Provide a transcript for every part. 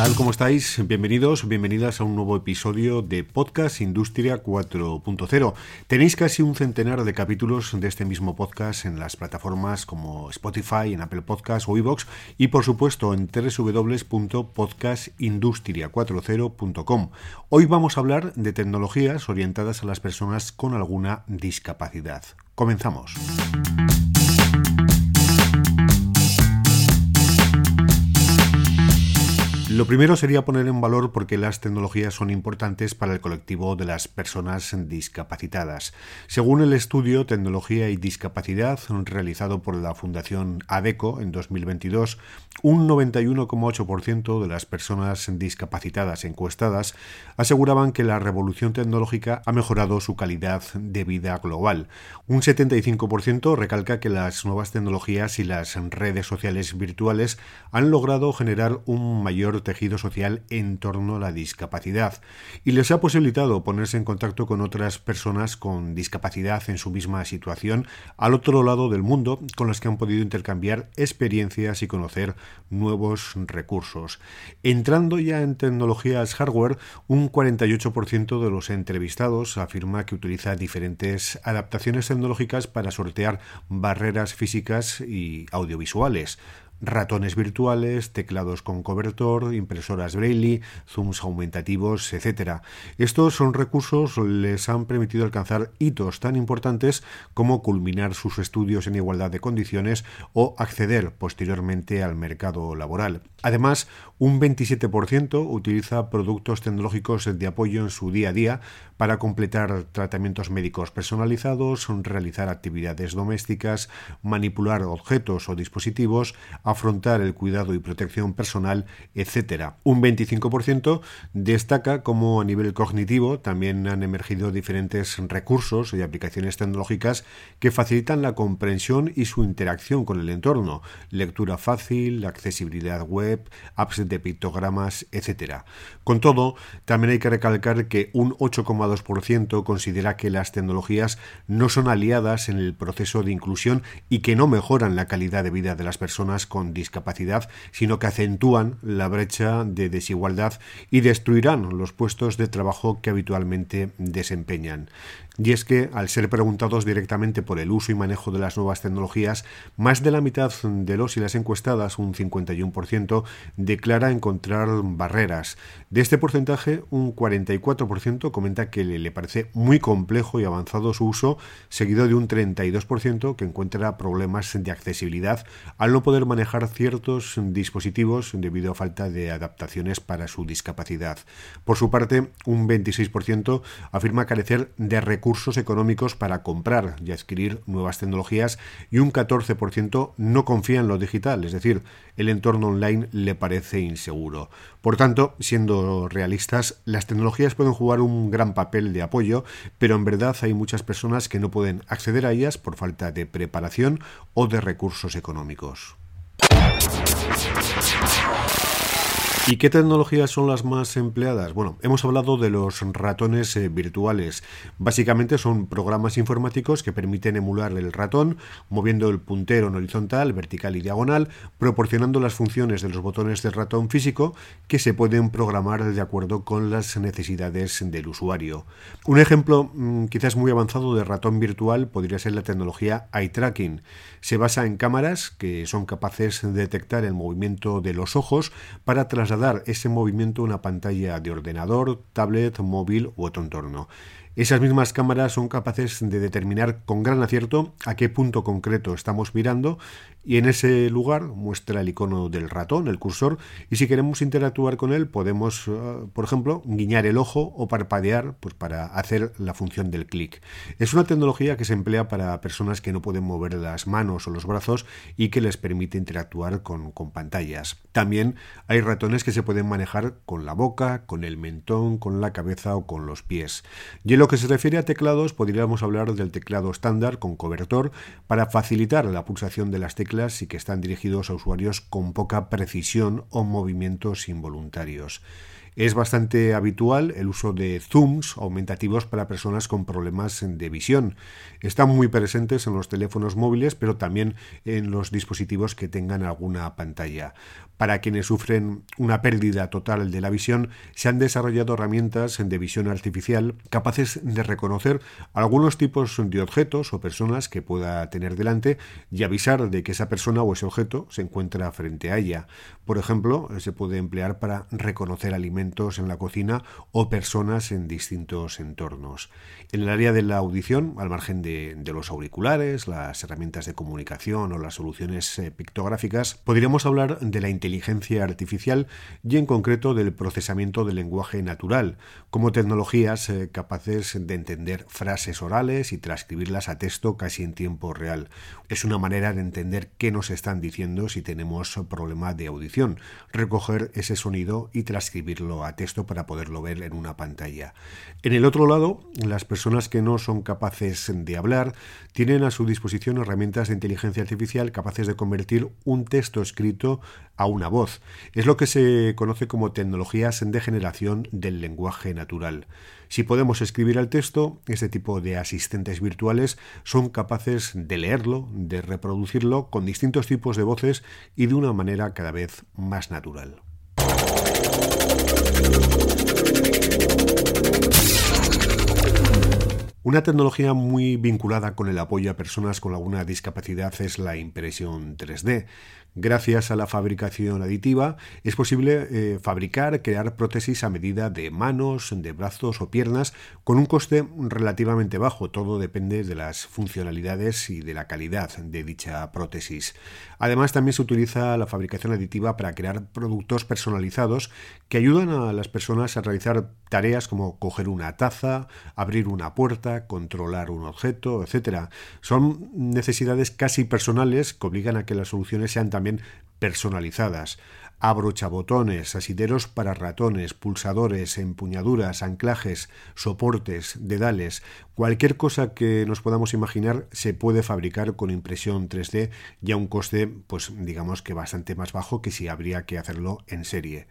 Tal? ¿Cómo estáis? Bienvenidos, bienvenidas a un nuevo episodio de Podcast Industria 4.0. Tenéis casi un centenar de capítulos de este mismo podcast en las plataformas como Spotify, en Apple Podcasts o iVoox y por supuesto en www.podcastindustria40.com. Hoy vamos a hablar de tecnologías orientadas a las personas con alguna discapacidad. Comenzamos. Lo primero sería poner en valor por qué las tecnologías son importantes para el colectivo de las personas discapacitadas. Según el estudio Tecnología y Discapacidad realizado por la Fundación ADECO en 2022, un 91,8% de las personas discapacitadas encuestadas aseguraban que la revolución tecnológica ha mejorado su calidad de vida global. Un 75% recalca que las nuevas tecnologías y las redes sociales virtuales han logrado generar un mayor tejido social en torno a la discapacidad y les ha posibilitado ponerse en contacto con otras personas con discapacidad en su misma situación al otro lado del mundo con las que han podido intercambiar experiencias y conocer nuevos recursos. Entrando ya en tecnologías hardware, un 48% de los entrevistados afirma que utiliza diferentes adaptaciones tecnológicas para sortear barreras físicas y audiovisuales ratones virtuales, teclados con cobertor, impresoras Braille, zooms aumentativos, etc. Estos son recursos les han permitido alcanzar hitos tan importantes como culminar sus estudios en igualdad de condiciones o acceder posteriormente al mercado laboral. Además, un 27% utiliza productos tecnológicos de apoyo en su día a día para completar tratamientos médicos personalizados, realizar actividades domésticas, manipular objetos o dispositivos, afrontar el cuidado y protección personal, etc. Un 25% destaca como a nivel cognitivo también han emergido diferentes recursos y aplicaciones tecnológicas que facilitan la comprensión y su interacción con el entorno, lectura fácil, accesibilidad web, apps de pictogramas, etc. Con todo, también hay que recalcar que un 8,2% considera que las tecnologías no son aliadas en el proceso de inclusión y que no mejoran la calidad de vida de las personas con discapacidad, sino que acentúan la brecha de desigualdad y destruirán los puestos de trabajo que habitualmente desempeñan. Y es que, al ser preguntados directamente por el uso y manejo de las nuevas tecnologías, más de la mitad de los y las encuestadas, un 51%, declara encontrar barreras. De este porcentaje, un 44% comenta que le parece muy complejo y avanzado su uso, seguido de un 32% que encuentra problemas de accesibilidad al no poder manejar ciertos dispositivos debido a falta de adaptaciones para su discapacidad. Por su parte, un 26% afirma carecer de recursos económicos para comprar y adquirir nuevas tecnologías y un 14% no confía en lo digital, es decir, el entorno online le parece inseguro. Por tanto, siendo realistas, las tecnologías pueden jugar un gran papel de apoyo, pero en verdad hay muchas personas que no pueden acceder a ellas por falta de preparación o de recursos económicos. ¿Y qué tecnologías son las más empleadas? Bueno, hemos hablado de los ratones eh, virtuales. Básicamente son programas informáticos que permiten emular el ratón moviendo el puntero en horizontal, vertical y diagonal, proporcionando las funciones de los botones del ratón físico que se pueden programar de acuerdo con las necesidades del usuario. Un ejemplo mm, quizás muy avanzado de ratón virtual podría ser la tecnología eye tracking. Se basa en cámaras que son capaces de detectar el movimiento de los ojos para trasladar dar ese movimiento a una pantalla de ordenador, tablet, móvil u otro entorno. Esas mismas cámaras son capaces de determinar con gran acierto a qué punto concreto estamos mirando y en ese lugar muestra el icono del ratón, el cursor, y si queremos interactuar con él podemos, eh, por ejemplo, guiñar el ojo o parpadear pues, para hacer la función del clic. Es una tecnología que se emplea para personas que no pueden mover las manos o los brazos y que les permite interactuar con, pantallas. También hay ratones que se pueden manejar con la boca, con el mentón, con la cabeza o con los pies. Lo que se refiere a teclados, podríamos hablar del teclado estándar con cobertor para facilitar la pulsación de las teclas y que están dirigidos a usuarios con poca precisión o movimientos involuntarios. Es bastante habitual el uso de zooms aumentativos para personas con problemas de visión. Están muy presentes en los teléfonos móviles, pero también en los dispositivos que tengan alguna pantalla. Para quienes sufren una pérdida total de la visión, se han desarrollado herramientas de visión artificial capaces de reconocer algunos tipos de objetos o personas que pueda tener delante y avisar de que esa persona o ese objeto se encuentra frente a ella. Por ejemplo, se puede emplear para reconocer alimentos en la cocina o personas en distintos entornos. En el área de la audición, al margen de, los auriculares, las herramientas de comunicación o las soluciones eh, pictográficas, podríamos hablar de la inteligencia artificial y en concreto del procesamiento del lenguaje natural, como tecnologías eh, capaces de entender frases orales y transcribirlas a texto casi en tiempo real. Es una manera de entender qué nos están diciendo si tenemos problema de audición, recoger ese sonido y transcribirlo a texto para poderlo ver en una pantalla. En el otro lado, las personas que no son capaces de hablar tienen a su disposición herramientas de inteligencia artificial capaces de convertir un texto escrito a una voz. Es lo que se conoce como tecnologías de generación del lenguaje natural. Si podemos escribir el texto, este tipo de asistentes virtuales son capaces de leerlo, de reproducirlo con distintos tipos de voces y de una manera cada vez más natural. あっ。Una tecnología muy vinculada con el apoyo a personas con alguna discapacidad es la impresión 3D. Gracias a la fabricación aditiva es posible eh, fabricar, crear prótesis a medida de manos, de brazos o piernas con un coste relativamente bajo. Todo depende de las funcionalidades y de la calidad de dicha prótesis. Además también se utiliza la fabricación aditiva para crear productos personalizados que ayudan a las personas a realizar tareas como coger una taza, abrir una puerta, controlar un objeto, etc. Son necesidades casi personales que obligan a que las soluciones sean también personalizadas. Abrochabotones, asideros para ratones, pulsadores, empuñaduras, anclajes, soportes, dedales, cualquier cosa que nos podamos imaginar se puede fabricar con impresión 3D y a un coste, pues digamos que bastante más bajo que si habría que hacerlo en serie.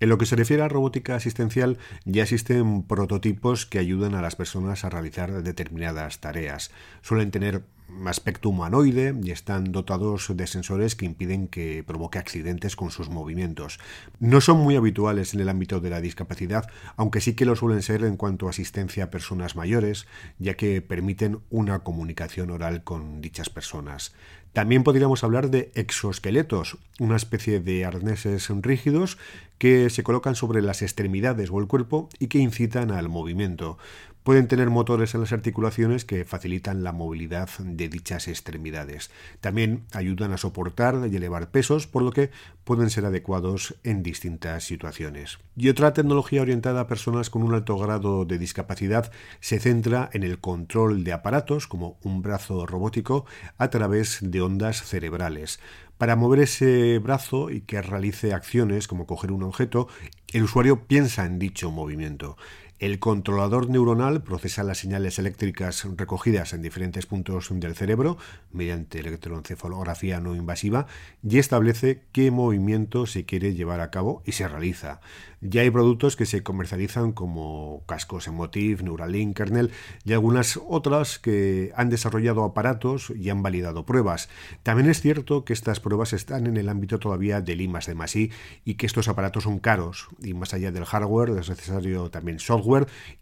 En lo que se refiere a robótica asistencial, ya existen prototipos que ayudan a las personas a realizar determinadas tareas. Suelen tener aspecto humanoide y están dotados de sensores que impiden que provoque accidentes con sus movimientos. No son muy habituales en el ámbito de la discapacidad, aunque sí que lo suelen ser en cuanto a asistencia a personas mayores, ya que permiten una comunicación oral con dichas personas. También podríamos hablar de exoesqueletos, una especie de arneses rígidos que se colocan sobre las extremidades o el cuerpo y que incitan al movimiento. Pueden tener motores en las articulaciones que facilitan la movilidad de dichas extremidades. También ayudan a soportar y elevar pesos, por lo que pueden ser adecuados en distintas situaciones. Y otra tecnología orientada a personas con un alto grado de discapacidad se centra en el control de aparatos, como un brazo robótico, a través de ondas cerebrales. Para mover ese brazo y que realice acciones como coger un objeto, el usuario piensa en dicho movimiento. El controlador neuronal procesa las señales eléctricas recogidas en diferentes puntos del cerebro mediante electroencefalografía no invasiva y establece qué movimiento se quiere llevar a cabo y se realiza. Ya hay productos que se comercializan como cascos Emotiv, Neuralink, Kernel y algunas otras que han desarrollado aparatos y han validado pruebas. También es cierto que estas pruebas están en el ámbito todavía del I de I y que estos aparatos son caros y más allá del hardware es necesario también software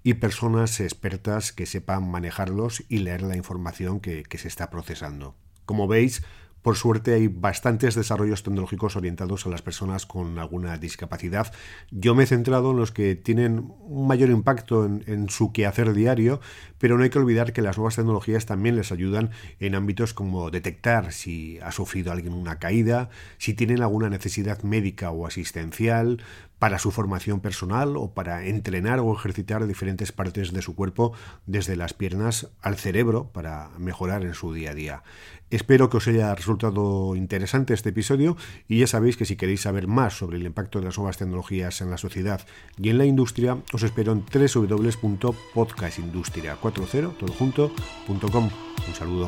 y personas expertas que sepan manejarlos y leer la información que, se está procesando. Como veis, por suerte hay bastantes desarrollos tecnológicos orientados a las personas con alguna discapacidad. Yo me he centrado en los que tienen un mayor impacto en, su quehacer diario, pero no hay que olvidar que las nuevas tecnologías también les ayudan en ámbitos como detectar si ha sufrido alguien una caída, si tienen alguna necesidad médica o asistencial, para su formación personal o para entrenar o ejercitar diferentes partes de su cuerpo, desde las piernas al cerebro, para mejorar en su día a día. Espero que os haya resultado interesante este episodio y ya sabéis que si queréis saber más sobre el impacto de las nuevas tecnologías en la sociedad y en la industria, os espero en www.podcastindustria40 Un saludo.